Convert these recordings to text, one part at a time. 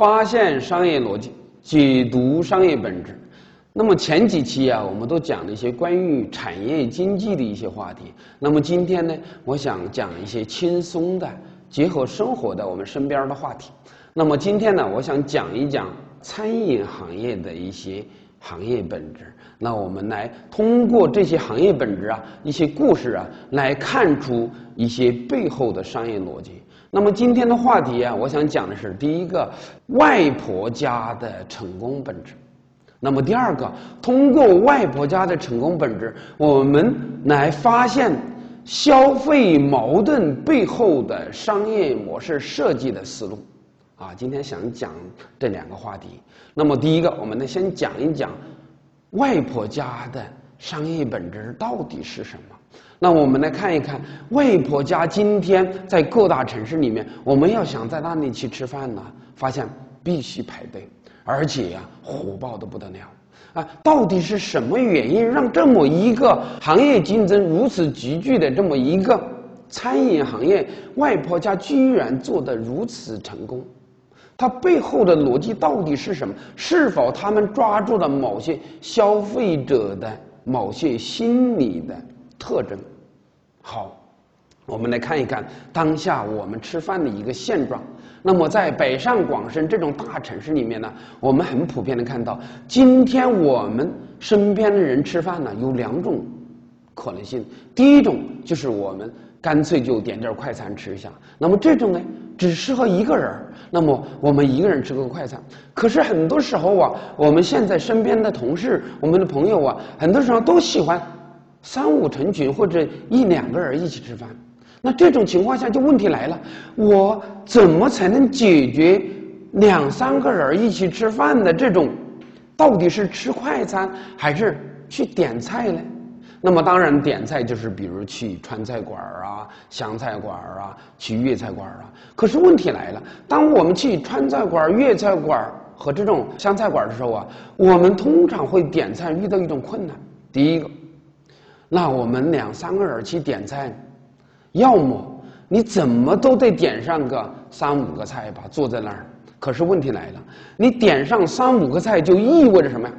发现商业逻辑，解读商业本质。那么前几期啊，我们都讲了一些关于产业经济的一些话题。那么今天呢，我想讲一些轻松的、结合生活的我们身边的话题。那么今天呢，我想讲一讲餐饮行业的一些行业本质。那我们来通过这些行业本质啊，一些故事啊，来看出一些背后的商业逻辑。那么今天的话题啊，我想讲的是第一个外婆家的成功本质。那么第二个，通过外婆家的成功本质，我们来发现消费矛盾背后的商业模式设计的思路。啊，今天想讲这两个话题。那么第一个，我们呢先讲一讲外婆家的商业本质到底是什么。那我们来看一看外婆家今天在各大城市里面，我们要想在那里去吃饭呢，发现必须排队，而且呀火爆的不得了。啊，到底是什么原因让这么一个行业竞争如此急剧的这么一个餐饮行业，外婆家居然做得如此成功？它背后的逻辑到底是什么？是否他们抓住了某些消费者的某些心理的特征？好，我们来看一看当下我们吃饭的一个现状。那么在北上广深这种大城市里面呢，我们很普遍的看到，今天我们身边的人吃饭呢有两种可能性。第一种就是我们干脆就点点快餐吃一下。那么这种呢？只适合一个人那么我们一个人吃个快餐。可是很多时候啊，我们现在身边的同事、我们的朋友啊，很多时候都喜欢三五成群或者一两个人一起吃饭。那这种情况下，就问题来了：我怎么才能解决两三个人一起吃饭的这种？到底是吃快餐还是去点菜呢？那么当然，点菜就是比如去川菜馆啊、湘菜馆啊、去粤菜馆啊。可是问题来了，当我们去川菜馆、粤菜馆和这种湘菜馆的时候啊，我们通常会点菜遇到一种困难。第一个，那我们两三个人去点菜，要么你怎么都得点上个三五个菜吧，坐在那儿。可是问题来了，你点上三五个菜就意味着什么呀？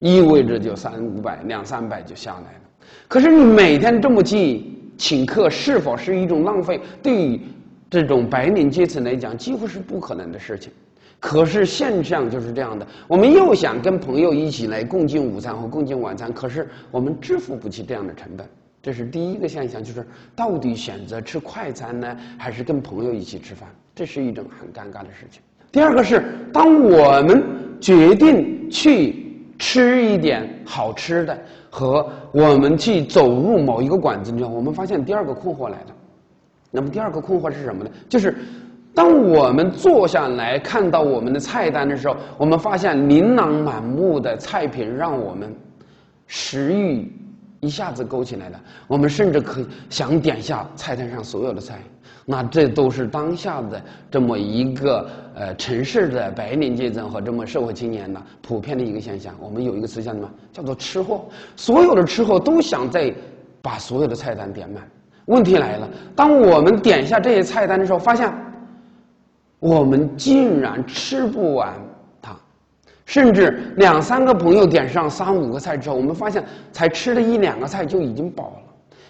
意味着就三五百、两三百就下来了。可是你每天这么去请客，是否是一种浪费？对于这种白领阶层来讲，几乎是不可能的事情。可是现象就是这样的：我们又想跟朋友一起来共进午餐和共进晚餐，可是我们支付不起这样的成本。这是第一个现象，就是到底选择吃快餐呢，还是跟朋友一起吃饭？这是一种很尴尬的事情。第二个是，当我们决定去吃一点好吃的。和我们去走入某一个馆子之后，我们发现第二个困惑来了。那么第二个困惑是什么呢？就是当我们坐下来看到我们的菜单的时候，我们发现琳琅满目的菜品让我们食欲一下子勾起来了。我们甚至可想点下菜单上所有的菜。那这都是当下的这么一个呃城市的白领阶层和这么社会青年呢普遍的一个现象。我们有一个词叫什么？叫做吃货。所有的吃货都想在把所有的菜单点满。问题来了，当我们点下这些菜单的时候，发现我们竟然吃不完它，甚至两三个朋友点上三五个菜之后，我们发现才吃了一两个菜就已经饱了。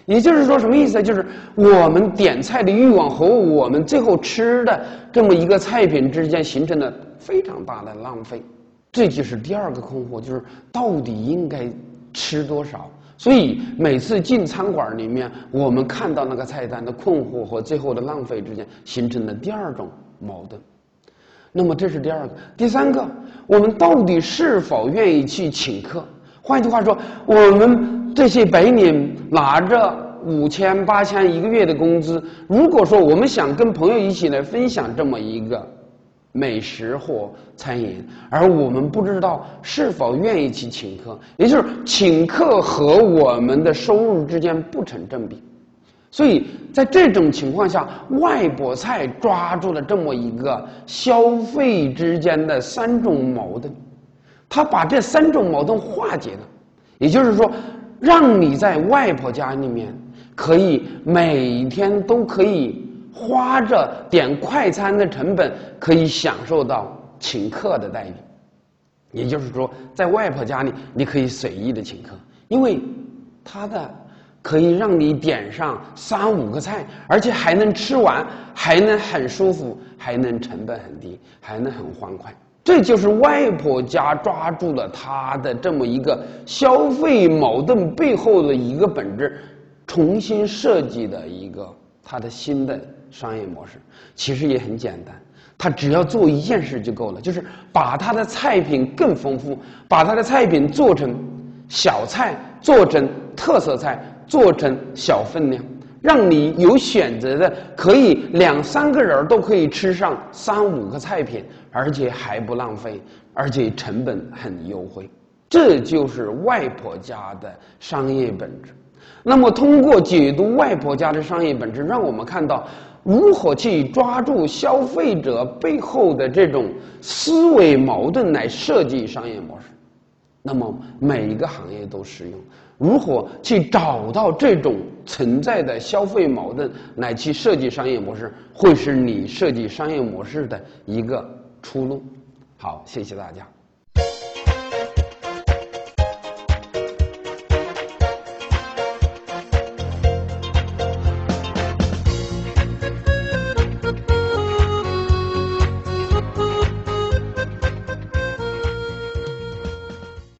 也就是说，什么意思？就是我们点菜的欲望和我们最后吃的这么一个菜品之间形成了非常大的浪费，这就是第二个困惑，就是到底应该吃多少？所以每次进餐馆里面，我们看到那个菜单的困惑和最后的浪费之间形成了第二种矛盾。那么这是第二个，第三个，我们到底是否愿意去请客？换句话说，我们。这些白领拿着五千八千一个月的工资，如果说我们想跟朋友一起来分享这么一个美食或餐饮，而我们不知道是否愿意去请客，也就是请客和我们的收入之间不成正比，所以在这种情况下，外国菜抓住了这么一个消费之间的三种矛盾，他把这三种矛盾化解了，也就是说。让你在外婆家里面可以每天都可以花着点快餐的成本，可以享受到请客的待遇，也就是说，在外婆家里你可以随意的请客，因为他的可以让你点上三五个菜，而且还能吃完，还能很舒服，还能成本很低，还能很欢快。这就是外婆家抓住了他的这么一个消费矛盾背后的一个本质，重新设计的一个他的新的商业模式。其实也很简单，他只要做一件事就够了，就是把他的菜品更丰富，把他的菜品做成小菜，做成特色菜，做成小分量。让你有选择的，可以两三个人都可以吃上三五个菜品，而且还不浪费，而且成本很优惠。这就是外婆家的商业本质。那么，通过解读外婆家的商业本质，让我们看到如何去抓住消费者背后的这种思维矛盾来设计商业模式。那么，每一个行业都适用。如何去找到这种存在的消费矛盾，来去设计商业模式，会是你设计商业模式的一个出路。好，谢谢大家。